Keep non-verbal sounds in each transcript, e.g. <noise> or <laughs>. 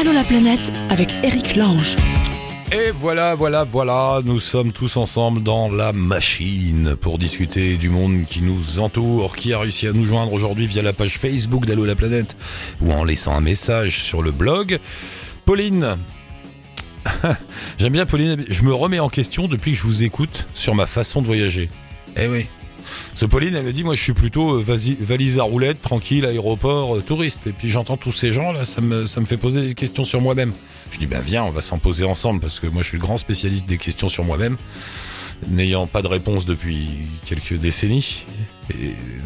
Allô la planète avec Eric Lange. Et voilà, voilà, voilà, nous sommes tous ensemble dans la machine pour discuter du monde qui nous entoure, qui a réussi à nous joindre aujourd'hui via la page Facebook d'Allo la planète ou en laissant un message sur le blog. Pauline, <laughs> j'aime bien Pauline, je me remets en question depuis que je vous écoute sur ma façon de voyager. Eh oui. Ce Pauline, elle me dit, moi je suis plutôt euh, valise à roulette, tranquille, aéroport, euh, touriste. Et puis j'entends tous ces gens là, ça me, fait poser des questions sur moi-même. Je dis, ben viens, on va s'en poser ensemble parce que moi je suis le grand spécialiste des questions sur moi-même, n'ayant pas de réponse depuis quelques décennies.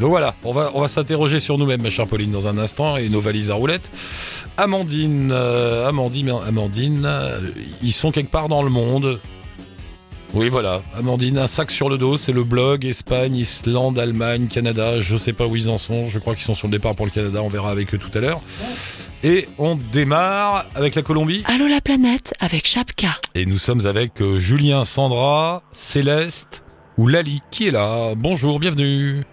Donc voilà, on va, s'interroger sur nous-mêmes, ma chère Pauline, dans un instant, et nos valises à roulettes. Amandine, euh, Amandine, Amandine, ils sont quelque part dans le monde. Oui, voilà. Amandine, un sac sur le dos, c'est le blog Espagne, Islande, Allemagne, Canada. Je sais pas où ils en sont. Je crois qu'ils sont sur le départ pour le Canada. On verra avec eux tout à l'heure. Et on démarre avec la Colombie. Allô la planète avec Chapka. Et nous sommes avec euh, Julien, Sandra, Céleste ou Lali qui est là. Bonjour, bienvenue.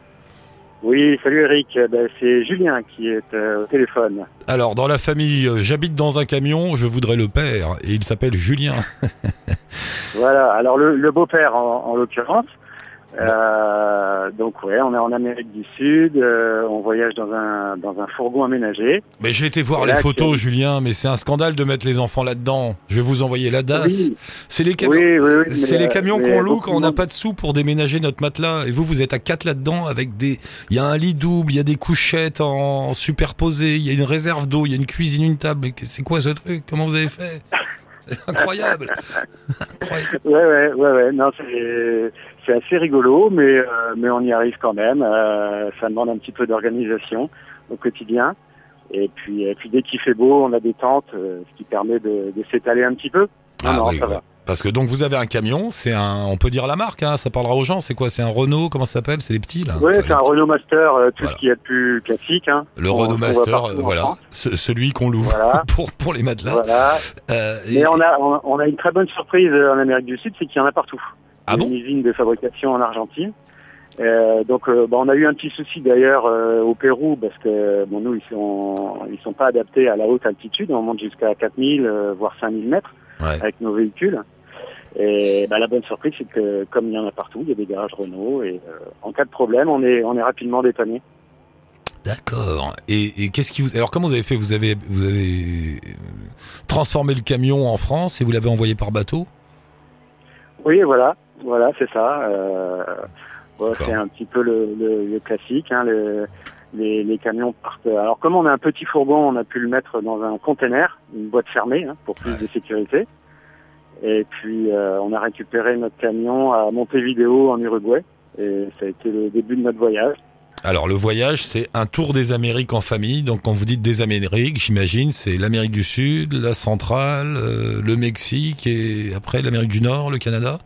Oui, salut Eric. Euh, Ben, c'est Julien qui est euh, au téléphone. Alors, dans la famille, euh, j'habite dans un camion, je voudrais le père. Et il s'appelle Julien. <laughs> Voilà. Alors le, le beau-père en, en l'occurrence. Euh, donc ouais, on est en Amérique du Sud. euh, on voyage dans un dans un fourgon aménagé. Mais j'ai été voir les photos, Julien, mais c'est un scandale de mettre les enfants là-dedans. Je vais vous envoyer la DAS. Oui, C'est les camions. oui, mais, les euh, camions qu'on loue quand on n'a pas de sous pour déménager notre matelas. Et vous, vous êtes à quatre là-dedans avec des. Il y a un lit double, il y a des couchettes en superposées, il y a une réserve d'eau, il y a une cuisine, une table. C'est quoi ce truc? Comment vous avez fait? C'est <laughs> incroyable. Incroyable. <laughs> Ouais, ouais, ouais, ouais. Non, c'est assez rigolo, mais euh, mais on y arrive quand même. Euh, ça demande un petit peu d'organisation au quotidien. Et puis, et puis dès qu'il fait beau, on a des tentes, euh, ce qui permet de, de s'étaler un petit peu. Ah non, oui, ça ouais. va. Parce que donc vous avez un camion, c'est un, on peut dire la marque, hein, ça parlera aux gens. C'est quoi C'est un Renault Comment ça s'appelle? C'est les petits là. Enfin, c'est un Renault Master, euh, tout Voilà. ce qu'il y a de plus classique. Hein, Le Renault Master, euh, voilà. Ce- celui qu'on loue Voilà. <laughs> pour pour les matelas. Voilà. Euh, Mais et- on a, on, a une très bonne surprise euh, en Amérique du Sud, c'est qu'il y en a partout. Ah Il y a bon Une usine de fabrication en Argentine. Euh, donc, euh, bah, on a eu un petit souci d'ailleurs euh, au Pérou parce que bon, nous, ils sont, ils sont pas adaptés à la haute altitude. On monte jusqu'à 4000, euh, voire 5000 mètres Ouais. avec nos véhicules. Et bah, la bonne surprise, c'est que comme il y en a partout, il y a des garages Renault et euh, en cas de problème, on est, on est rapidement dépanné. D'accord. Et, et qu'est-ce qui vous alors comment vous avez fait? Vous avez vous avez transformé le camion en France et vous l'avez envoyé par bateau? Oui, voilà, voilà, c'est ça. Euh, ouais, c'est un petit peu le, le, le classique. Hein, le- les, les camions partent. Alors, comme on a un petit fourgon, on a pu le mettre dans un container, une boîte fermée, hein, pour plus Ouais. de sécurité. Et puis, euh, on a récupéré notre camion à Montevideo, en Uruguay. Et ça a été le début de notre voyage. Alors le voyage, c'est un tour des Amériques en famille. Donc quand vous dites des Amériques, j'imagine, c'est l'Amérique du Sud, la centrale, euh, le Mexique et après l'Amérique du Nord, le Canada.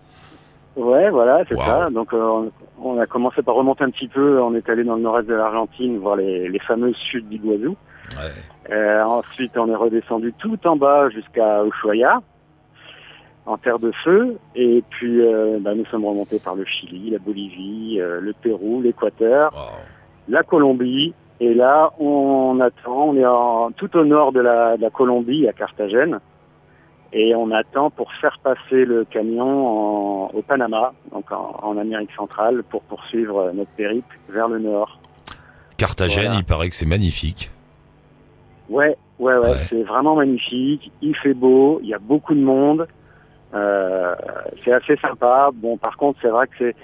Ouais, voilà, c'est Wow. ça. Donc, euh, on- a commencé par remonter un petit peu. On est allé dans le nord-est de l'Argentine, voir les, les fameuses chutes d'Iguazu. Ouais. Euh, ensuite, on est redescendu tout en bas jusqu'à Ushuaia, en terre de feu. Et puis, euh, bah, nous sommes remontés par le Chili, la Bolivie, euh, le Pérou, l'Équateur, Wow. la Colombie. Et là, on attend. On est en, tout au nord de la, de la Colombie, à Carthagène. Et on attend pour faire passer le camion en- au Panama, donc en, en Amérique centrale, pour poursuivre notre périple vers le nord. Carthagène, Voilà. il paraît que c'est magnifique. Ouais, ouais, ouais, Ouais. c'est vraiment magnifique. Il fait beau, il y a beaucoup de monde. Euh, c'est assez sympa. Bon, par contre, c'est vrai que c'est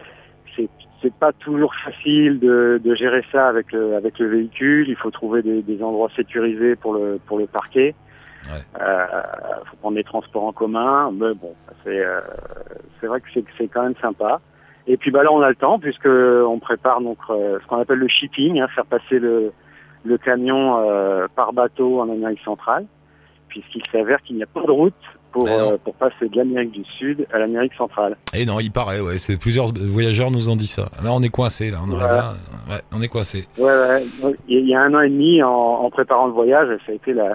c'est pas toujours facile de, de gérer ça avec le avec le véhicule. Il faut trouver des, des endroits sécurisés pour le pour le parquer. Ouais. Euh, faut prendre des transports en commun. Mais bon, c'est euh, c'est vrai que c'est c'est quand même sympa. Et puis bah là, on a le temps puisque on prépare donc euh, ce qu'on appelle le shipping, hein, faire passer le le camion euh, par bateau en Amérique centrale, puisqu'il s'avère qu'il n'y a pas de route pour, non. euh, pour passer de l'Amérique du Sud à l'Amérique centrale. Et non, il paraît, ouais. C'est plusieurs voyageurs nous ont dit ça. Là, on est coincé. Là, on, Voilà. là, ouais, on est coincé. Ouais, ouais. Il y a un an et demi, en, en préparant le voyage, ça a été la,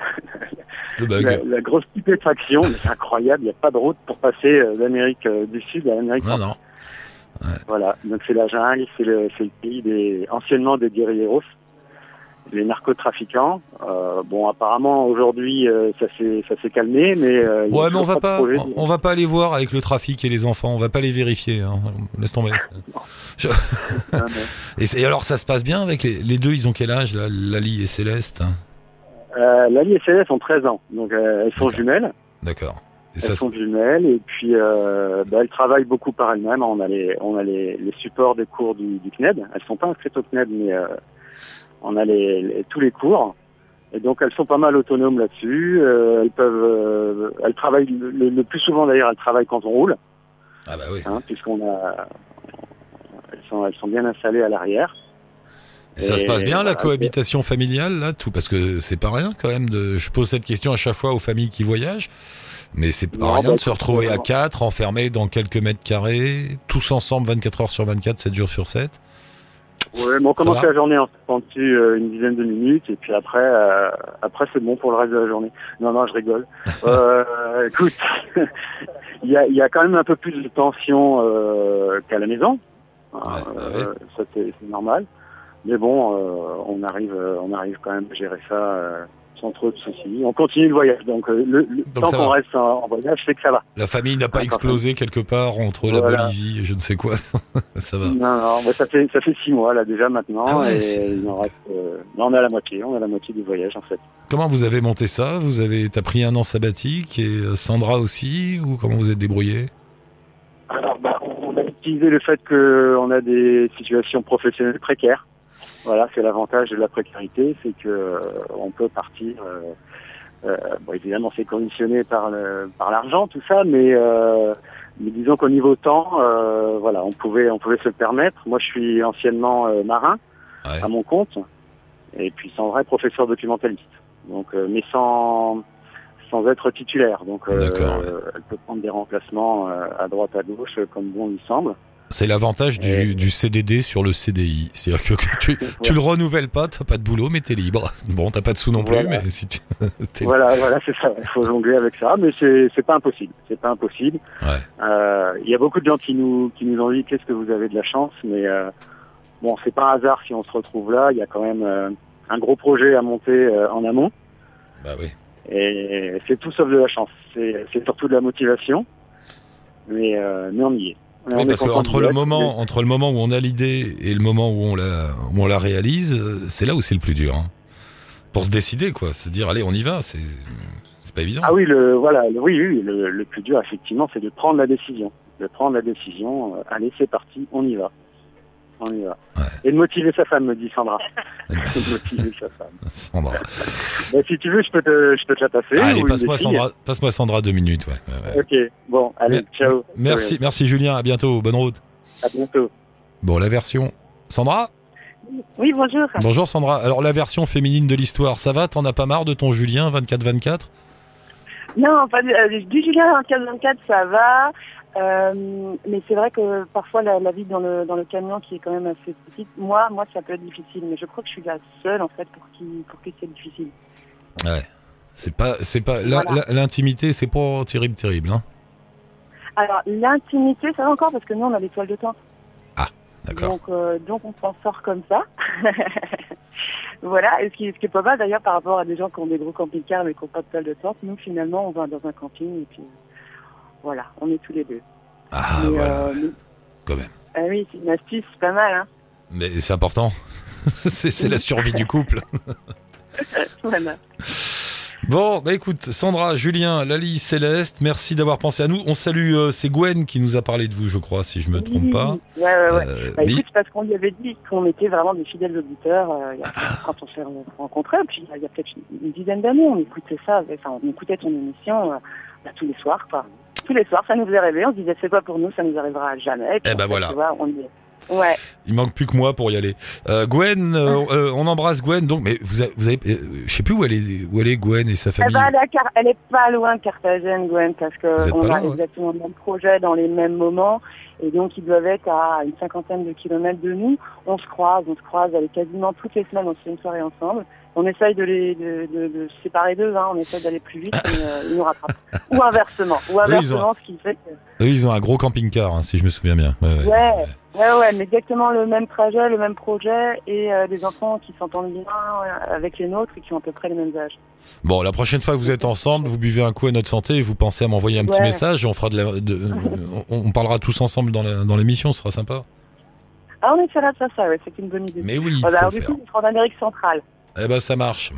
Le bug. la, la grosse stupéfaction. Mais C'est incroyable, il n'y a pas de route pour passer euh, d'Amérique euh, du Sud à l'Amérique Non, centrale. non. Voilà, donc c'est la jungle, c'est le, c'est le pays des, anciennement des guerrilleros. Les narcotrafiquants. Euh, bon, apparemment aujourd'hui euh, ça s'est ça s'est calmé, mais euh, Ouais, mais on va pas pas, de projet. on va pas aller voir avec le trafic et les enfants. On va pas les vérifier. Hein. Laisse tomber. Je- <laughs> mais- Et, alors, ça se passe bien avec les, les deux. Ils ont quel âge, là, Lali et Céleste? Lali et Céleste ont 13 ans, donc elles sont jumelles. D'accord. Et Elles ça, sont jumelles et puis euh, bah, elles travaillent beaucoup par elles-mêmes. On a les on a les, les supports des cours du, du CNED. Elles sont pas inscrites au CNED, mais euh, on a les, les- tous les cours. Et donc elles sont pas mal autonomes là-dessus. Euh, elles peuvent euh, elles travaillent le, plus souvent d'ailleurs elles travaillent quand on roule, ah bah oui. hein, puisqu'on a elles sont elles sont bien installées à l'arrière. Et ça se passe bien la cohabitation familiale là, tout? Parce que c'est pas rien quand même. De, je pose cette question à chaque fois aux familles qui voyagent, mais c'est pas Non, rien de se retrouver à quatre, enfermés dans quelques mètres carrés, tous ensemble 24 heures sur 24, 7 jours sur 7. Ouais, mais on commence la journée en dessus euh, une dizaine de minutes et puis après, euh, après c'est bon pour le reste de la journée. Non, non, je rigole. <laughs> euh, écoute, <laughs> il y a, y a quand même un peu plus de tension euh, qu'à la maison. Ouais, Euh, bah ouais. Ça c'est normal. Mais bon, on arrive, on arrive quand même à gérer ça sans trop de soucis. On continue le voyage, donc euh, le, le Donc tant qu'on reste en, en voyage, c'est que ça va. La famille n'a pas explosé quelque part entre la. Bolivie et je ne sais quoi. <laughs> ça va. Non, non, mais ça fait ça fait six mois là déjà maintenant Ah ouais, et il en reste. euh, non, on est à la moitié, on est à la moitié du voyage en fait. Comment vous avez monté ça? Vous avez, t'as pris un an sabbatique et euh, Sandra aussi ou comment vous êtes débrouillé? Alors, bah, on a utilisé le fait qu'on a des situations professionnelles précaires. Voilà, c'est l'avantage de la précarité, c'est que euh, on peut partir. euh, euh, bon, évidemment, c'est conditionné par le, par l'argent, tout ça, mais, euh, mais disons qu'au niveau temps, euh, voilà, on pouvait, on pouvait se le permettre. Moi, je suis anciennement euh, marin Ouais. à mon compte, et puis sans vrai professeur documentaliste. Donc, euh, mais sans sans être titulaire. Donc, euh, ouais. elle peut prendre des remplacements euh, à droite, à gauche, comme bon lui semble. C'est l'avantage du, Et- du CDD sur le CDI. C'est-à-dire que, que tu, tu le renouvelles pas, t'as pas de boulot, mais t'es libre. Bon, t'as pas de sous non plus, mais si tu... <laughs> Voilà, voilà, c'est ça. Il faut jongler avec ça, mais c'est c'est pas impossible. C'est pas impossible. Ouais. Euh, Il y a beaucoup de gens qui nous qui nous ont dit qu'est-ce que vous avez de la chance, mais euh, bon, c'est pas un hasard si on se retrouve là. Il y a quand même euh, un gros projet à monter euh, en amont, Bah oui. et c'est tout sauf de la chance. C'est c'est surtout de la motivation, mais euh, mais on y est. Oui, parce que content entre d'y le moment, entre le moment où on a l'idée et le moment où on la, où on la réalise, euh, c'est là où c'est le plus dur. hein. Pour se décider, quoi. Se dire, allez, on y va. C'est, c'est pas évident. Ah oui, le voilà, le- oui, oui, le, le plus dur effectivement, c'est de prendre la décision, de prendre la décision. euh, allez, c'est parti, on y va, on y va. Ouais. Et de motiver sa femme, me dit Sandra. <laughs> de motiver sa femme. Sandra. Bah, si tu veux, je peux te, je peux te la passer. allez, passe-moi. Sandra, passe-moi Sandra deux minutes, ouais. ouais, ouais. Ok, bon, allez, ciao. Merci, merci Julien. À bientôt. Bonne route. À bientôt. Bon, la version. Sandra? Oui, bonjour. Bonjour Sandra. Alors la version féminine de l'histoire, ça va? T'en as pas marre de ton Julien 24-24 Non, du, euh, du Julien 24-24, ça va. Euh, mais c'est vrai que parfois la, la vie dans le, dans le camion qui est quand même assez petite, moi, moi ça peut être difficile. Mais je crois que je suis la seule en fait pour qui, pour qui c'est difficile. Ouais. C'est pas, c'est pas, Voilà. l'intimité, c'est pas terrible, terrible, hein Alors l'intimité, ça va encore parce que nous on a des toiles de tente. Donc, euh, donc on s'en sort comme ça. <laughs> voilà, et ce qui, ce qui est pas mal d'ailleurs par rapport à des gens qui ont des gros camping-cars mais qui n'ont pas de toile de tente. Nous finalement on va dans un camping et puis voilà, on est tous les deux. Ah, voilà, euh, ouais, mais- quand même. ah oui, c'est une astuce, c'est pas mal. Hein Mais c'est important. <laughs> c'est, c'est la survie du couple. <laughs> voilà. Bon, bah écoute, Sandra, Julien, Lali, Céleste, merci d'avoir pensé à nous. On salue, euh, c'est Gwen qui nous a parlé de vous, je crois, si je me trompe Oui, pas. Ouais, ouais, ouais. Euh, Bah, mais- écoute, parce qu'on lui avait dit qu'on était vraiment des fidèles auditeurs euh, quand on s'est rencontrés, puis il y a, peut-être une, dizaine d'années, on écoutait ça, enfin, on écoutait ton émission bah, tous les soirs, quoi. Tous les soirs, ça nous faisait rêver, on se disait c'est pas pour nous, ça nous arrivera jamais. Et puis, Eh ben voilà. Tu vois, on y est. Ouais, Il manque plus que moi pour y aller. Euh, Gwen, euh, euh, on embrasse Gwen. Donc, mais vous avez, vous avez euh, je sais plus où elle est, où elle est Gwen et sa famille. aller à Car- elle est pas loin de Carthagène, Gwen, parce que on a loin, ouais. exactement le même projet dans les mêmes moments, et donc ils doivent être à une cinquantaine de kilomètres de nous. On se croise, on se croise, elle est quasiment toutes les semaines, on se fait une soirée ensemble. On essaye de les de, de, de se séparer d'eux, hein, on essaye d'aller plus vite, mais euh, ils nous rattrapent. <laughs> Ou inversement, ou inversement, ce qui fait que Eux, ils ont un gros camping-car, hein, si je me souviens bien. Ouais, ouais. Ouais, ouais, ouais, mais exactement le même trajet, le même projet, et euh, des enfants qui s'entendent bien euh, avec les nôtres et qui ont à peu près les mêmes âges. Bon, la prochaine fois que vous êtes ensemble, vous buvez un coup à notre santé et vous pensez à m'envoyer un petit message et on fera de la, de- <laughs> on, on parlera tous ensemble dans l'émission, ce sera sympa. Ah, on essaiera de faire ça, ouais, c'est une bonne idée. Mais oui, Ah, bah, alors, du coup, ils seront en Amérique centrale. Eh ben, ça marche.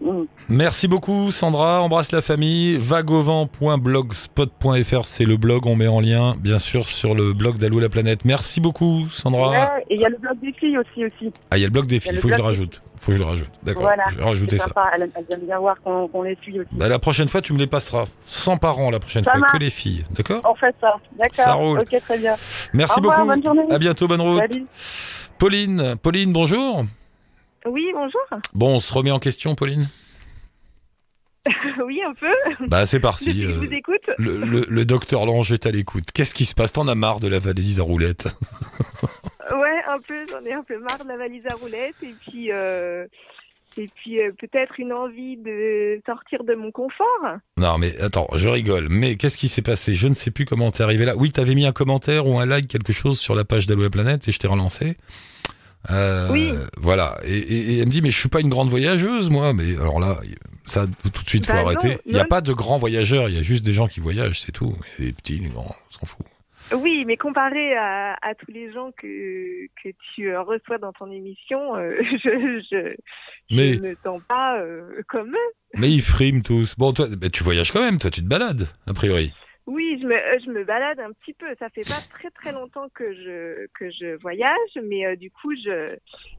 Mm. Merci beaucoup, Sandra. Embrasse la famille. Vagovent.blogspot.fr, c'est le blog. On met en lien, bien sûr, sur le blog d'Allo la planète. Merci beaucoup, Sandra. Ouais, et il y a le blog des filles aussi, aussi. Ah, il y a le blog des filles. le Faut que je le rajoute. Faut que je le rajoute. D'accord. Voilà. Je vais rajouter ça. elle, elle aime bien voir qu'on les suit aussi. Bah, la prochaine fois, tu me les passeras. Sans parents, la prochaine Ça fois. marche. Que les filles. D'accord? On fait ça, d'accord. Ça roule. Ok, très bien. Merci Au revoir, beaucoup. bonne journée. À bientôt, bonne route. Salut. Pauline. Pauline, bonjour. Oui, bonjour. Bon, on se remet en question, Pauline? <laughs> oui, un peu. Bah, c'est parti. je euh, vous écoute. Le, le, le docteur Lange est à l'écoute. Qu'est-ce qui se passe? T'en as marre de la valise à roulettes? <laughs> Ouais, un peu. J'en ai un peu marre de la valise à roulettes et puis euh, et puis euh, peut-être une envie de sortir de mon confort. Non, mais attends, je rigole. Mais qu'est-ce qui s'est passé? Je ne sais plus comment t'es arrivé là. Oui, t'avais mis un commentaire ou un like, quelque chose sur la page d'Allo la planète et je t'ai relancé. Euh, Oui. Voilà. Et, et- et elle me dit, mais je suis pas une grande voyageuse, moi. Mais alors là, ça, tout de suite, faut Bah arrêter. Il n'y a pas de grands voyageurs. Il y a juste des gens qui voyagent, c'est tout. Et les petits, les grands, on s'en fout. Oui, mais comparé à, à tous les gens que que tu euh, reçois dans ton émission, euh, <laughs> je je, je Mais- me sens pas euh, comme eux. Mais ils friment tous. Bon, toi, bah, tu voyages quand même. Toi, tu te balades, a priori. Oui, je me, euh, je me balade un petit peu. Ça fait pas très très longtemps que je que je voyage, mais euh, du coup, je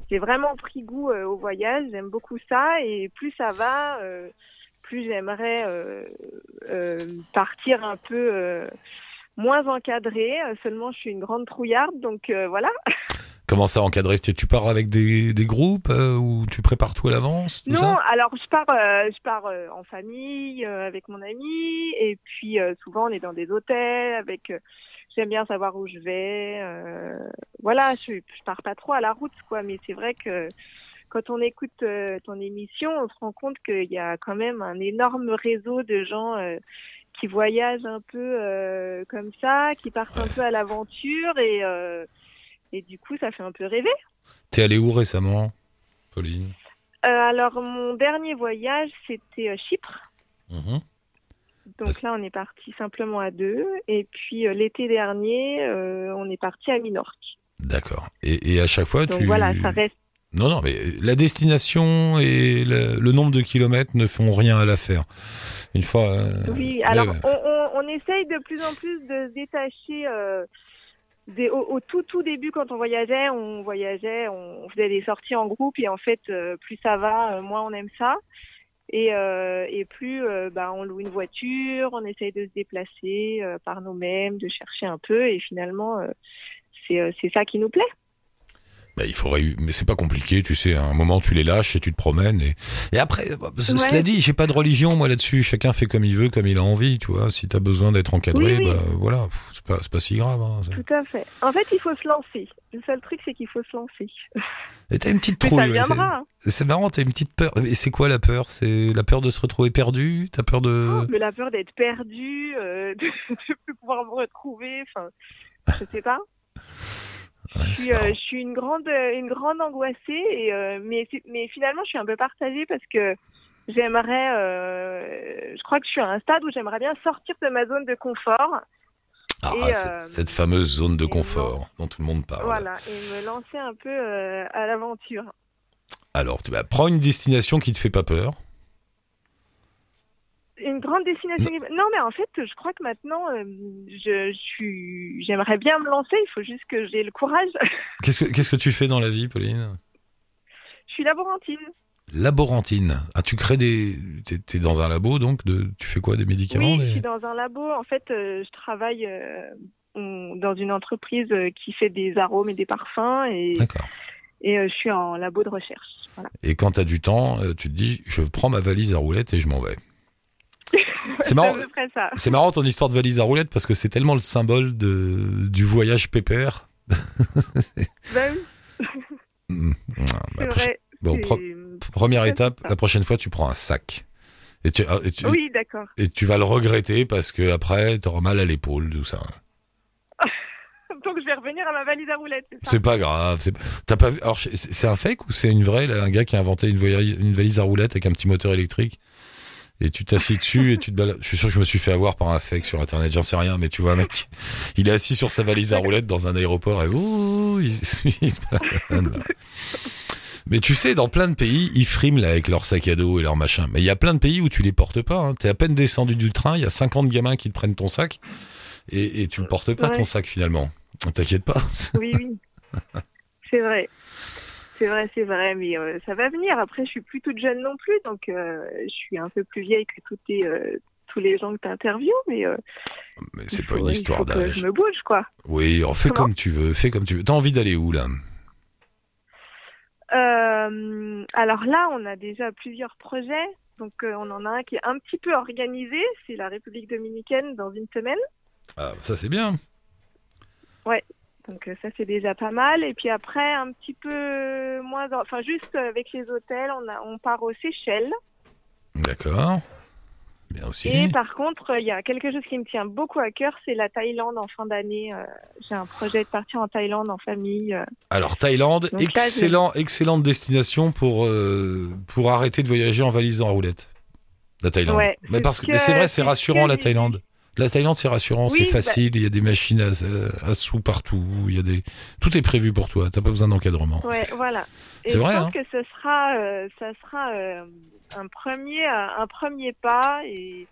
j'ai vraiment pris goût euh, au voyage. J'aime beaucoup ça, et plus ça va, euh, plus j'aimerais euh, euh, partir un peu moins encadrée. Seulement, je suis une grande trouillarde, donc voilà. <laughs> Comment ça encadrer Tu pars avec des, des groupes euh, ou tu prépares tout à l'avance tout Non, ça? alors je pars, euh, je pars euh, en famille euh, avec mon ami, et puis euh, souvent on est dans des hôtels avec. euh, J'aime bien savoir où je vais. euh, voilà, je, je pars pas trop à la route, quoi. Mais c'est vrai que quand on écoute euh, ton émission, on se rend compte qu'il y a quand même un énorme réseau de gens euh, qui voyagent un peu euh, comme ça, qui partent un peu à l'aventure, et euh, et du coup, ça fait un peu rêver. T'es allé où récemment, Pauline? Euh, alors, mon dernier voyage, c'était euh, Chypre. Mhm. Donc là, on est parti simplement à deux. Et puis euh, l'été dernier, euh, on est parti à Minorque. D'accord. Et, et à chaque fois, Donc tu... voilà, ça reste. Non, non, mais la destination et le, le nombre de kilomètres ne font rien à l'affaire. Une fois... Oui, ouais, alors ouais. On, on, on essaye de plus en plus de se détacher. Au, tout tout début, quand on voyageait, on voyageait, on faisait des sorties en groupe et en fait, euh, plus ça va, euh, moins on aime ça. Et, euh, et plus euh, bah, on loue une voiture, on essaye de se déplacer euh, par nous-mêmes, de chercher un peu et finalement, euh, c'est ça qui nous plaît. Bah, il faudrait, mais c'est pas compliqué, tu sais. À un moment, tu les lâches et tu te promènes. Et, et après, bah, Ouais. cela dit, j'ai pas de religion moi là-dessus. Chacun fait comme il veut, comme il a envie, tu vois. Si t'as besoin d'être encadré, Oui, oui. bah voilà, c'est pas, pas si grave. Hein. Tout à fait. En fait, il faut se lancer. Le seul truc, c'est qu'il faut se lancer. <laughs> Et t'as une petite trouille. ça viendra. hein. c'est marrant, t'as une petite peur. Et c'est quoi la peur? C'est la peur de se retrouver perdu? T'as peur de Mais la peur d'être perdu, euh, <laughs> de ne plus pouvoir me retrouver, enfin, je sais pas. <laughs> Ouais, Je c'est suis, euh, je suis une grande, euh, une grande angoissée, et, euh, mais, finalement, je suis un peu partagée parce que j'aimerais, euh, je crois que je suis à un stade où j'aimerais bien sortir de ma zone de confort, Ah, et, cette, euh, cette fameuse zone de confort dont tout le monde parle. voilà, et me lancer un peu à l'aventure. Alors, tu bah, prends une destination qui te fait pas peur. Une grande destination. Non, mais en fait, je crois que maintenant, euh, je, je suis, j'aimerais bien me lancer. Il faut juste que j'ai le courage. <laughs> Qu'est-ce que qu'est-ce que tu fais dans la vie, Pauline? Je suis laborantine. Laborantine. Ah, tu crées des. T'es t'es dans un labo, donc de... tu fais quoi Des médicaments Oui, des- je suis dans un labo. En fait, euh, je travaille euh, dans une entreprise qui fait des arômes et des parfums et, D'accord. et je suis en labo de recherche. Voilà. Et quand t'as du temps, tu te dis, je prends ma valise à roulettes et je m'en vais. C'est marrant. C'est marrant ton histoire de valise à roulettes parce que c'est tellement le symbole de, du voyage pépère. <laughs> Ben oui. <laughs> Ah, bon, pro- Première étape, la prochaine fois, tu prends un sac. Et tu, et tu, Oui, d'accord. et tu vas le regretter parce que après, t'auras mal à l'épaule, tout ça. <laughs> Donc je vais revenir à ma valise à roulettes, c'est pas grave. c'est- T'as pas vu Alors, c'est un fake ou c'est une vraie, là, un gars qui a inventé une, une valise à roulettes avec un petit moteur électrique? Et tu t'assis dessus et tu te balades. Je suis sûr que je me suis fait avoir par un fake sur internet, j'en sais rien, mais tu vois un mec, il est assis sur sa valise à roulettes dans un aéroport et ouh, il, <laughs> il se balade. Mais tu sais, dans plein de pays, ils friment là avec leur sac à dos et leur machin. Mais il y a plein de pays où tu les portes pas. Hein. T'es à peine descendu du train, il y a 50 gamins qui te prennent ton sac et, et tu le portes pas Ouais. ton sac finalement. T'inquiète pas. Oui, oui. C'est vrai. C'est vrai, c'est vrai, mais euh, ça va venir. Après, je suis plus toute jeune non plus, donc euh, je suis un peu plus vieille que toutes euh, tous les gens que tu interviews, mais Mais c'est pas une histoire d'âge. Je me bouge, quoi. Oui, on fais Comment comme tu veux, fais comme tu veux. T'as envie d'aller où là? Alors là, on a déjà plusieurs projets. Donc, on en a un qui est un petit peu organisé. C'est la République dominicaine dans une semaine. ah, Ça c'est bien. Donc, euh, ça, c'est déjà pas mal. Et puis après, un petit peu moins. en- Enfin, juste avec les hôtels, on, a, on part aux Seychelles. D'accord. Bien aussi. Et par contre, il y a quelque chose qui me tient beaucoup à cœur, c'est la Thaïlande en fin d'année. Euh, J'ai un projet de partir en Thaïlande en famille. euh. Alors Thaïlande, Donc là, excellente destination pour euh, pour arrêter de voyager en valise en roulette. La Thaïlande. Ouais, mais c'est parce ce que, c'est vrai, c'est rassurant la Thaïlande. La Thaïlande, c'est rassurant, Oui, c'est bah- facile. Il y a des machines à, à sous partout. Il y a des, tout est prévu pour toi. T'as pas besoin d'encadrement. Ouais, voilà. Et c'est je vrai, pense hein. que ce sera, euh, ça sera euh, un premier, un premier pas. Et,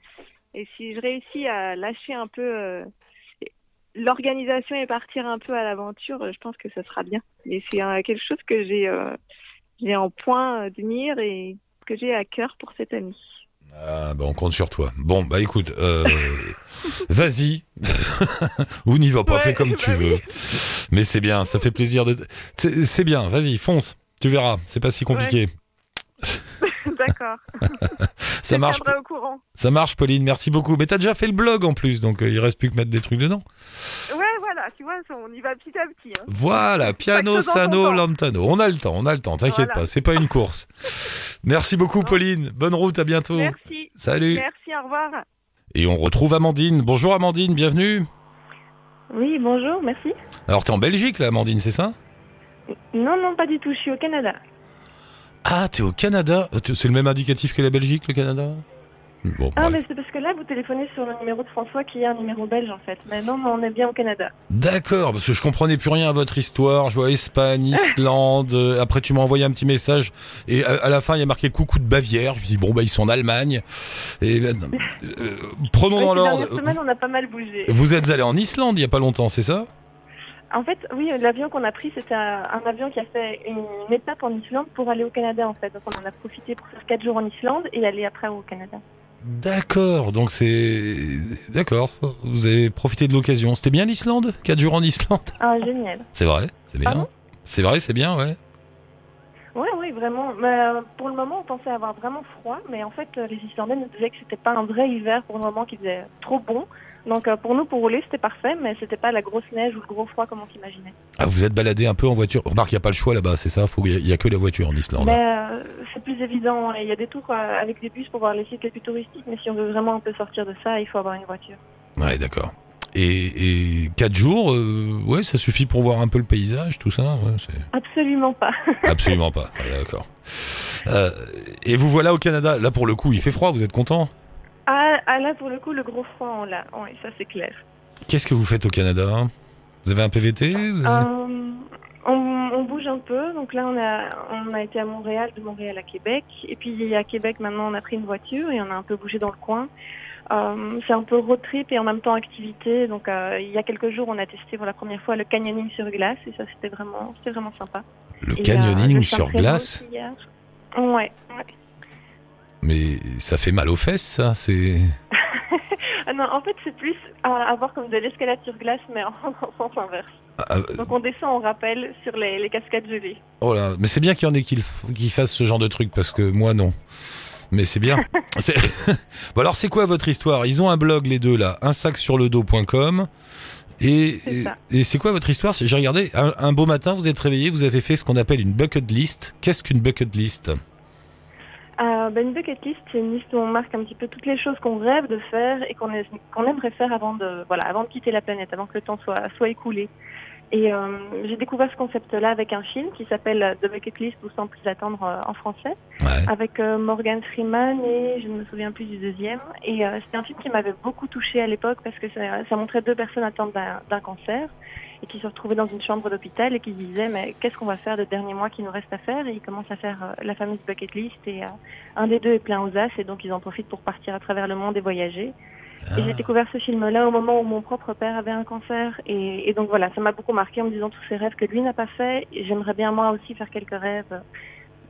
et si je réussis à lâcher un peu euh, l'organisation et partir un peu à l'aventure, je pense que ce sera bien. Mais c'est quelque chose que j'ai, j'ai en point de mire et que j'ai à cœur pour cette année. Ah, bah, on compte sur toi. Bon, bah écoute, euh, <laughs> vas-y. <laughs> Ou n'y va pas, Ouais, fais comme bah tu veux. Mais c'est bien, ça fait plaisir de. C'est bien, vas-y, fonce. Tu verras, c'est pas si compliqué. <laughs> D'accord. Ça marche, tiendrai au courant. ça marche, Pauline. Merci beaucoup. Mais t'as déjà fait le blog en plus, donc euh, il reste plus que mettre des trucs dedans. Voilà, tu vois, on y va petit à petit. hein. Voilà, piano, sano, lantano. On a le temps, on a le temps. T'inquiète Voilà. pas, c'est pas une course. Merci beaucoup, Bon. Pauline. Bonne route, à bientôt. Merci. Salut. Merci, au revoir. Et on retrouve Amandine. Bonjour, Amandine. Bienvenue. Oui, bonjour, merci. Alors t'es en Belgique, là, Amandine, c'est ça? Non, non, pas du tout, je suis au Canada. Ah, t'es au Canada Euh, C'est le même indicatif que la Belgique, le Canada? Bon, Ah, bref. mais c'est parce que là, vous téléphonez sur le numéro de François qui est un numéro belge en fait. Mais on est bien au Canada. D'accord, parce que je comprenais plus rien à votre histoire. Je vois Espagne, Islande. euh, Après, tu m'as envoyé un petit message et à, à la fin, il y a marqué coucou de Bavière. Je me dis bon bah ils sont en Allemagne. Et ben, euh, prenons dans l'ordre. semaines, on a pas mal bougé. Vous êtes allé en Islande il y a pas longtemps, c'est ça? En fait, oui, l'avion qu'on a pris, c'était un, avion qui a fait une, une étape en Islande pour aller au Canada en fait. Donc on en a profité pour faire 4 jours en Islande et aller après au Canada. D'accord, donc c'est d'accord. Vous avez profité de l'occasion. C'était bien l'Islande Quatre jours en Islande? Ah, génial. C'est vrai, c'est bien. Pardon? C'est vrai, c'est bien, ouais. Oui, oui, vraiment. Mais, euh, pour le moment, on pensait avoir vraiment froid, mais en fait, euh, les Islandais nous disaient que c'était pas un vrai hiver pour le moment, qu'il faisait trop bon. Donc euh, pour nous, pour rouler, c'était parfait, mais c'était pas la grosse neige ou le gros froid comme on s'imaginait. Ah, vous êtes baladé un peu en voiture. Remarque, il n'y a pas le choix là-bas, c'est ça? Il n'y a, que la voiture en Islande. Mais euh, c'est plus évident. Il y a des tours euh, avec des bus pour voir les sites les plus touristiques, mais si on veut vraiment un peu sortir de ça, il faut avoir une voiture. Ouais, d'accord. Et, et quatre jours, euh, ouais, ça suffit pour voir un peu le paysage, tout ça? Ouais, Absolument pas. <laughs> Absolument pas. Ouais, d'accord. Et vous voilà au Canada. Là, pour le coup, il fait froid, vous êtes content? Ah, là, pour le coup, le gros froid, on l'a. Oui, ça c'est clair. Qu'est-ce que vous faites au Canada? Vous avez un PVT vous avez- Euh, on, on bouge un peu. Donc là, on a, on a été à Montréal, de Montréal à Québec. Et puis à Québec, maintenant, on a pris une voiture et on a un peu bougé dans le coin. Euh, c'est un peu road trip et en même temps activité. Donc euh, il y a quelques jours, on a testé pour la première fois le canyoning sur glace et ça, c'était vraiment, c'était vraiment sympa. Le Et, euh, canyoning le sur glace? Ouais. ouais. Mais ça fait mal aux fesses, ça C'est. <laughs> Ah non, en fait, c'est plus à avoir comme de l'escalade sur glace, mais en, en sens inverse. Ah, euh, Donc on descend, on rappelle sur les, les cascades gelées. oh là, mais c'est bien qu'il y en ait qui, fassent ce genre de truc parce que moi non. Mais c'est bien. <laughs> <laughs> Bon alors c'est quoi votre histoire? Ils ont un blog les deux là, un sac sur le dos.com. Et, C'est ça. et c'est quoi votre histoire? J'ai regardé, un, un beau matin, vous êtes réveillé, vous avez fait ce qu'on appelle une bucket list. Qu'est-ce qu'une bucket list? Euh, ben, Une bucket list, c'est une liste où on marque un petit peu toutes les choses qu'on rêve de faire et qu'on aimerait faire avant de, voilà, avant de quitter la planète, avant que le temps soit, soit écoulé. Et euh, j'ai découvert ce concept-là avec un film qui s'appelle The Bucket List ou Sans plus attendre euh, en français, Ouais. avec euh, Morgan Freeman et je ne me souviens plus du deuxième. Et euh, c'était un film qui m'avait beaucoup touchée à l'époque parce que ça, ça montrait deux personnes atteintes d'un d'un cancer et qui se retrouvaient dans une chambre d'hôpital et qui se disaient mais qu'est-ce qu'on va faire des derniers mois qui nous reste à faire? Et ils commencent à faire euh, la fameuse bucket list et euh, un des deux est plein aux as et donc ils en profitent pour partir à travers le monde et voyager. Et j'ai découvert ce film-là au moment où mon propre père avait un cancer. Et, et donc voilà, ça m'a beaucoup marqué en me disant tous ces rêves que lui n'a pas fait. J'aimerais bien moi aussi faire quelques rêves.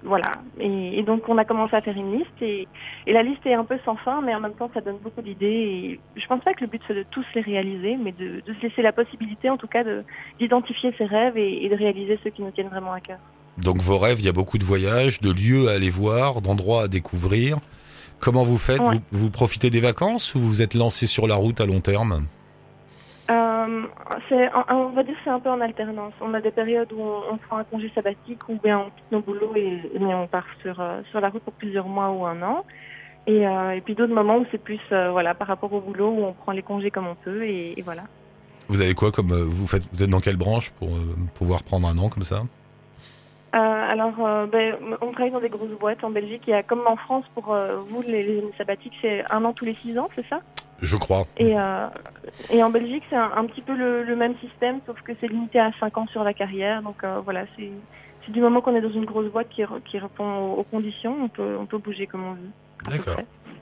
Voilà. Et, et donc on a commencé à faire une liste. Et, et la liste est un peu sans fin, mais en même temps ça donne beaucoup d'idées. Et je pense pas que le but c'est de tous les réaliser, mais de, de se laisser la possibilité en tout cas de- d'identifier ses rêves et, et de réaliser ceux qui nous tiennent vraiment à cœur. Donc vos rêves, il y a beaucoup de voyages, de lieux à aller voir, d'endroits à découvrir. Comment vous faites? Ouais. vous, vous profitez des vacances ou vous êtes lancé sur la route à long terme? Euh, c'est, on va dire que c'est un peu en alternance. On a des périodes où on, on prend un congé sabbatique ou bien on quitte nos boulots et, et on part sur, euh, sur la route pour plusieurs mois ou un an. Et, euh, et puis d'autres moments où c'est plus euh, voilà par rapport au boulot où on prend les congés comme on peut et, et voilà. Vous avez quoi comme vous faites Vous êtes dans quelle branche pour pouvoir prendre un an comme ça? Euh, alors, euh, ben, on travaille dans des grosses boîtes en Belgique. Il y a comme en France pour euh, vous les, les années sabbatiques, c'est un an tous les six ans, c'est ça? Je crois. Et, euh, et en Belgique, c'est un, un petit peu le, le même système, sauf que c'est limité à 5 ans sur la carrière. Donc euh, voilà, c'est du moment qu'on est dans une grosse boîte qui, répond aux, aux conditions, on peut, on peut bouger comme on veut. D'accord.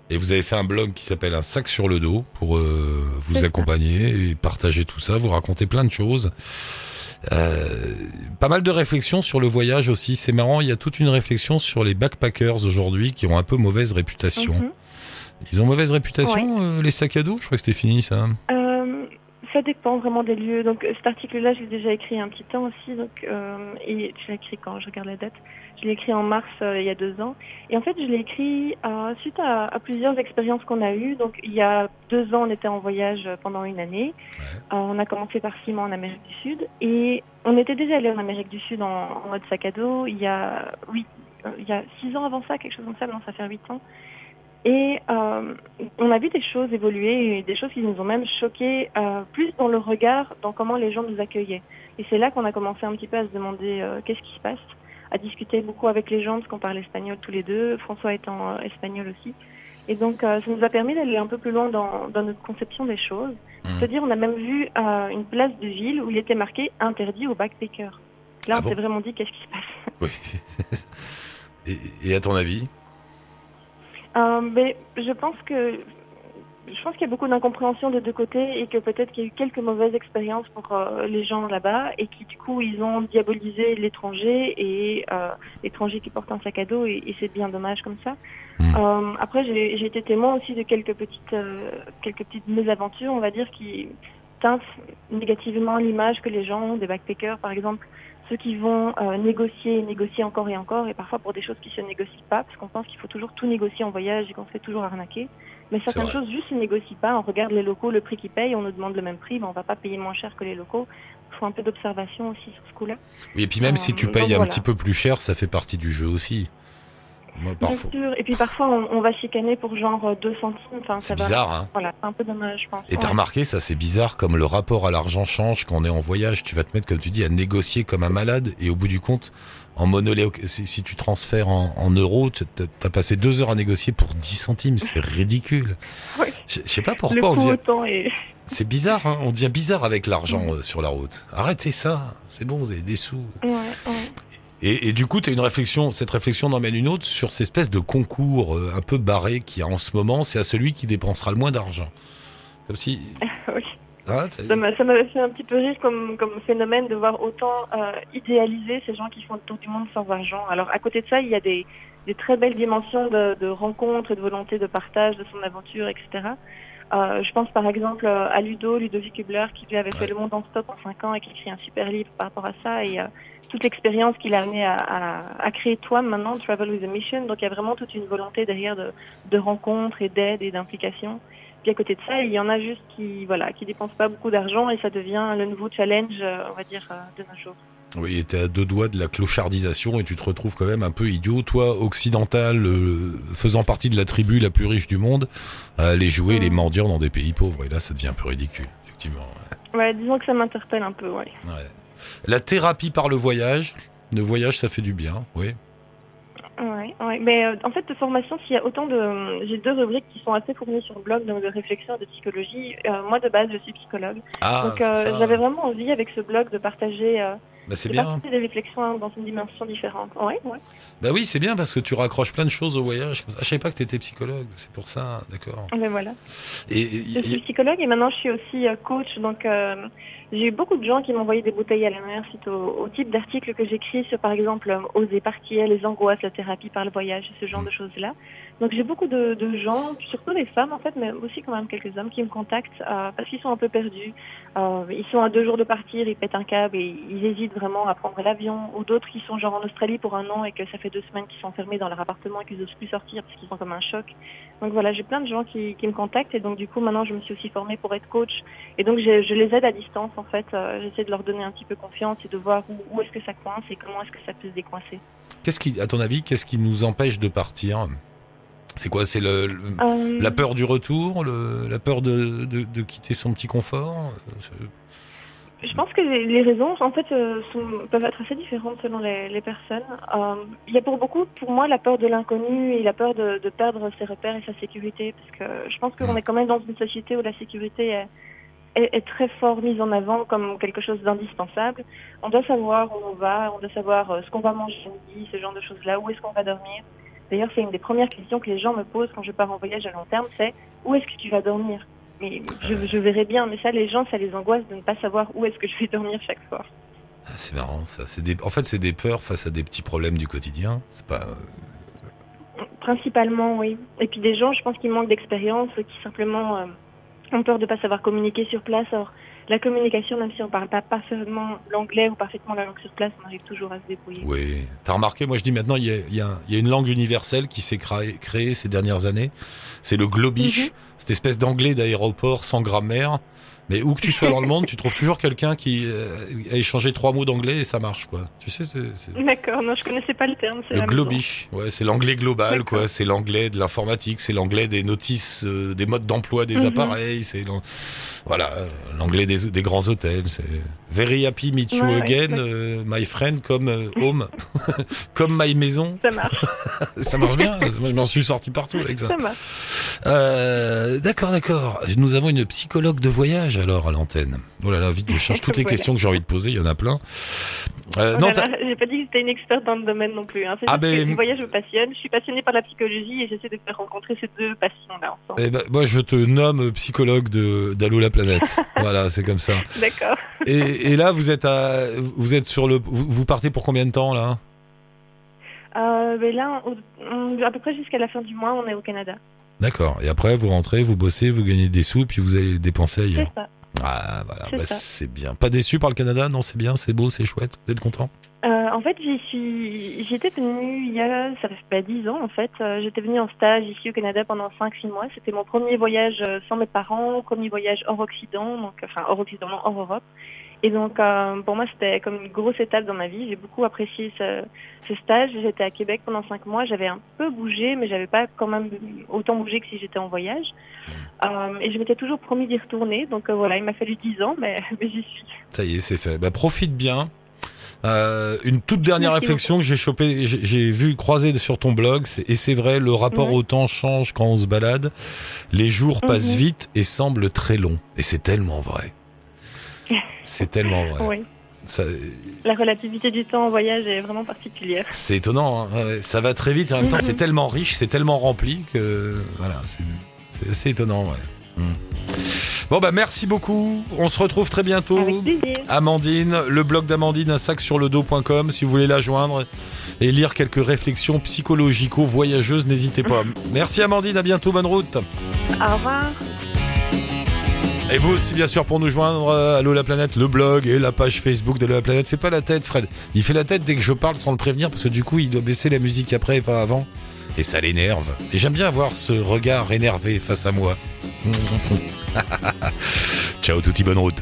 Et vous avez fait un blog qui s'appelle Un sac sur le dos pour euh, vous accompagner et partager tout ça. Vous racontez plein de choses. Euh, pas mal de réflexions sur le voyage aussi. C'est marrant, il y a toute une réflexion sur les backpackers aujourd'hui qui ont un peu mauvaise réputation. Mhm. Ils ont mauvaise réputation, euh, les sacs à dos? Je crois que c'était fini ça. Euh, ça dépend vraiment des lieux. Donc cet article-là, je l'ai déjà écrit un petit temps aussi. Donc, euh, et je l'ai écrit quand? Je regarde la date. Je l'ai écrit en mars euh, il y a deux ans. Et en fait, je l'ai écrit euh, suite à, à plusieurs expériences qu'on a eues. Donc il y a deux ans, on était en voyage euh, pendant une année. Euh, on a commencé par six mois en Amérique du Sud. Et on était déjà allé en Amérique du Sud en, en mode sac à dos. Il y a oui, euh, il y a six ans avant ça, quelque chose comme ça. Non, ça fait huit ans. Et euh, on a vu des choses évoluer, et des choses qui nous ont même choqués, euh, plus dans le regard, dans comment les gens nous accueillaient. Et c'est là qu'on a commencé un petit peu à se demander euh, qu'est-ce qui se passe, à discuter beaucoup avec les gens, parce qu'on parle espagnol tous les deux, François étant euh, espagnol aussi. Et donc euh, ça nous a permis d'aller un peu plus loin dans, dans notre conception des choses. Mhm. C'est-à-dire, on a même vu euh, une place de ville où il était marqué interdit aux backpackers. Là, Ah on bon s'est vraiment dit qu'est-ce qui se passe. Oui. <laughs> et, et à ton avis Euh, mais je pense que je pense qu'il y a beaucoup d'incompréhension de deux côtés et que peut-être qu'il y a eu quelques mauvaises expériences pour euh, les gens là-bas et qui du coup ils ont diabolisé l'étranger et euh, l'étranger qui porte un sac à dos et, et c'est bien dommage comme ça. Mm. Euh, après j'ai été témoin aussi de quelques petites quelques petites mésaventures on va dire qui teintent négativement l'image que les gens ont des backpackers par exemple ceux qui vont euh, négocier, négocier encore et encore, et parfois pour des choses qui se négocient pas, parce qu'on pense qu'il faut toujours tout négocier en voyage et qu'on se fait toujours arnaquer. Mais certaines choses juste se négocient pas. On regarde les locaux, le prix qu'ils payent, on nous demande le même prix, mais on va pas payer moins cher que les locaux. Il faut un peu d'observation aussi sur ce coup-là. Oui, et puis même Euh, si tu donc payes un voilà. petit peu plus cher, ça fait partie du jeu aussi. Moi, parfois. Bien sûr. Et puis parfois on, on va chicaner pour genre euh, 2 centimes. Enfin, ça C'est va- bizarre, hein Voilà, c'est un peu dommage, je pense. Et t'as remarqué, ça c'est bizarre, comme le rapport à l'argent change quand on est en voyage. Tu vas te mettre, comme tu dis, à négocier comme un malade. Et au bout du compte, en monnaie, si, si tu transfères en, en euros, t'as passé deux heures à négocier pour 10 centimes. C'est ridicule. <laughs> Oui. Je sais pas Le pourquoi on dit... est... C'est bizarre, hein on devient bizarre avec l'argent euh, sur la route. Arrêtez ça, c'est bon, vous avez des sous. Ouais, ouais. Et, et du coup, tu as une réflexion, cette réflexion n'emmène une autre sur ces espèces de concours euh, un peu barrés qu'il y a en ce moment. C'est à celui qui dépensera le moins d'argent. Comme si... <laughs> Oui. Ah, t'as- Ça m'a- ça m'avait fait un petit peu rire comme, comme phénomène de voir autant euh, idéaliser ces gens qui font le tour du monde sans argent. Alors à côté de ça, il y a des, des très belles dimensions de, de rencontres et de volonté de partage de son aventure, etc. Euh, je pense par exemple euh, à Ludo, Ludovic Hubler, qui lui avait fait Ouais. le monde en stop en 5 ans et qui écrit un super livre par rapport à ça. Et euh, toute l'expérience qu'il a amené à, à, à créer Toam maintenant, Travel with a Mission. Donc il y a vraiment toute une volonté derrière de, de rencontres et d'aide et d'implication. Puis à côté de ça, il y en a juste qui voilà qui dépensent pas beaucoup d'argent et ça devient le nouveau challenge, on va dire, de nos jours. Oui, t'es à deux doigts de la clochardisation et tu te retrouves quand même un peu idiot, toi, occidental, euh, faisant partie de la tribu la plus riche du monde, à aller jouer les Mm. mendiants dans des pays pauvres. Et là, ça devient un peu ridicule, effectivement. ouais. Ouais, disons que ça m'interpelle un peu, ouais. Ouais. La thérapie par le voyage, le voyage, ça fait du bien, oui. Ouais, ouais. Mais euh, en fait, de formation, s'il y a autant de. J'ai deux rubriques qui sont assez fournies sur le blog, donc de réflexion et de psychologie. Euh, moi, de base, je suis psychologue. Ah, donc, euh, j'avais vraiment envie, avec ce blog, de partager, euh, Bah, c'est bien. partager des réflexions hein, dans une dimension différente. Ouais, ouais. Bah oui, c'est bien parce que tu raccroches plein de choses au voyage. Ah, je savais pas que tu étais psychologue, c'est pour ça, d'accord. Mais voilà. Et, et- Je suis psychologue et maintenant je suis aussi euh, coach. Donc euh, j'ai eu beaucoup de gens qui m'envoyaient des bouteilles à la mer suite au, au type d'articles que j'écris sur par exemple euh, oser partir, les angoisses, la thérapie par le voyage, ce genre de choses-là. Donc j'ai beaucoup de, de gens, surtout des femmes en fait, mais aussi quand même quelques hommes qui me contactent euh, parce qu'ils sont un peu perdus. Euh, ils sont à deux jours de partir, ils pètent un câble et ils hésitent vraiment à prendre l'avion. Ou d'autres qui sont genre en Australie pour un an et que ça fait deux semaines qu'ils sont enfermés dans leur appartement et qu'ils n'osent plus sortir parce qu'ils ont comme un choc. Donc voilà, j'ai plein de gens qui, qui me contactent et donc du coup maintenant je me suis aussi formée pour être coach et donc je, je les aide à distance en fait. Euh, J'essaie de leur donner un petit peu confiance et de voir où, où est-ce que ça coince et comment est-ce que ça peut se décoincer. qu'est-ce qui, à ton avis, qu'est-ce qui nous empêche de partir? C'est quoi? C'est le, le- Euh, la peur du retour, le- la peur de, de, de quitter son petit confort? Je pense que les, les raisons, en fait, euh, sont- peuvent être assez différentes selon les, les personnes. Euh, Il y a pour beaucoup, pour moi, la peur de l'inconnu et la peur de, de perdre ses repères et sa sécurité, parce que je pense qu'on est quand même dans une société où la sécurité est, est, est très fort mise en avant comme quelque chose d'indispensable. On doit savoir où on va, on doit savoir euh, ce qu'on va manger midi, ce genre de choses-là, où est-ce qu'on va dormir. D'ailleurs, c'est une des premières questions que les gens me posent quand je pars en voyage à long terme, c'est où est-ce que tu vas dormir? Mais je, je verrai bien, mais ça, les gens, ça les angoisse de ne pas savoir où est-ce que je vais dormir chaque soir. ah, c'est marrant ça. C'est des, en fait, c'est des peurs face à des petits problèmes du quotidien. C'est pas. euh, Principalement, oui. Et puis des gens, je pense qu'ils manquent d'expérience, qui simplement euh, ont peur de ne pas savoir communiquer sur place. Or, la communication, même si on ne parle pas parfaitement l'anglais ou parfaitement la langue sur place, on arrive toujours à se débrouiller. Oui. T'as remarqué, moi je dis maintenant, il y a, il y a- il y a une langue universelle qui s'est créée, créée ces dernières années. C'est le globish, Mhm. cette espèce d'anglais d'aéroport sans grammaire. Mais où que tu sois dans le monde, tu trouves toujours quelqu'un qui euh, a échangé trois mots d'anglais et ça marche, quoi. Tu sais, c'est. c'est- D'accord, non, je connaissais pas le terme. c'est Le globish, ouais, c'est l'anglais global, quoi. C'est l'anglais de l'informatique, c'est l'anglais des notices, euh, des modes d'emploi des Mhm. appareils, c'est voilà euh, l'anglais des, des grands hôtels. C'est very happy meet you Ouais, again, ouais. euh, my friend, comme euh, home, <laughs> comme my maison. Ça marche, <laughs> Ça marche bien. Moi, je m'en suis sorti partout avec ça. ça marche. Euh, d'accord, d'accord. Nous avons une psychologue de voyage alors à l'antenne. Oh là là, vite, je cherche toutes les <laughs> Voilà. questions que j'ai envie de poser. Il y en a plein. Oh non, j'ai pas dit que j'étais une experte dans le domaine non plus. Hein. Ah ben- le voyage me passionne. Je suis passionnée par la psychologie et j'essaie de faire rencontrer ces deux passions-là ensemble. Eh ben, moi, je te nomme psychologue de d'Allo la planète. voilà, c'est comme ça. D'accord. Et, et là, vous êtes à, vous êtes sur le, vous, vous partez pour combien de temps là? Euh, mais là, au- on- à peu près jusqu'à la fin du mois, on est au Canada. D'accord. Et après, vous rentrez, vous bossez, vous gagnez des sous, puis vous allez les dépenser C'est ailleurs. ça. Ah, voilà, C'est bah, c'est bien. Pas déçu par le Canada? Non, c'est bien, c'est beau, c'est chouette. Vous êtes content? Euh, en fait, j'y suis, j'étais venue il y a, ça fait pas 10 ans en fait. Euh, j'étais venue en stage ici au Canada pendant 5-6 mois. C'était mon premier voyage euh, sans mes parents, premier voyage hors Occident, donc enfin hors Occident, non, hors Europe. Et donc pour moi, c'était comme une grosse étape dans ma vie. J'ai beaucoup apprécié ce, stage. J'étais à Québec pendant 5 mois. J'avais un peu bougé, mais j'avais pas quand même autant bougé que si j'étais en voyage. Et je m'étais toujours promis d'y retourner. Donc voilà, il m'a fallu 10 ans, mais, <laughs> mais j'y suis. Ça y est, c'est fait. Bah, profite bien. Euh, une toute dernière Merci réflexion que j'ai chopé, j'ai j'ai vu croiser sur ton blog, c'est- et c'est vrai, le rapport Ouais. au temps change quand on se balade. Les jours passent Mhm. vite et semblent très longs. Et c'est tellement vrai. <laughs> C'est tellement vrai. Oui. Ça- La relativité du temps en voyage est vraiment particulière. c'est étonnant, hein. Ça va très vite et en même temps Mhm. c'est tellement riche, c'est tellement rempli que voilà, c'est assez étonnant. Ouais. Mhm. Bon bah merci beaucoup, on se retrouve très bientôt. Amandine, le blog d'Amandine, un sac sur le dos.com si vous voulez la joindre et lire quelques réflexions psychologico-voyageuses, n'hésitez pas. Merci Amandine, à bientôt, bonne route. Au revoir. Et vous aussi, bien sûr, pour nous joindre, euh, Allo la planète, le blog et la page Facebook de la planète. Fais pas la tête, Fred. Il fait la tête dès que je parle sans le prévenir parce que du coup, il doit baisser la musique après et pas avant. Et ça l'énerve. Et j'aime bien avoir ce regard énervé face à moi. <laughs> Ciao, touti, bonne route.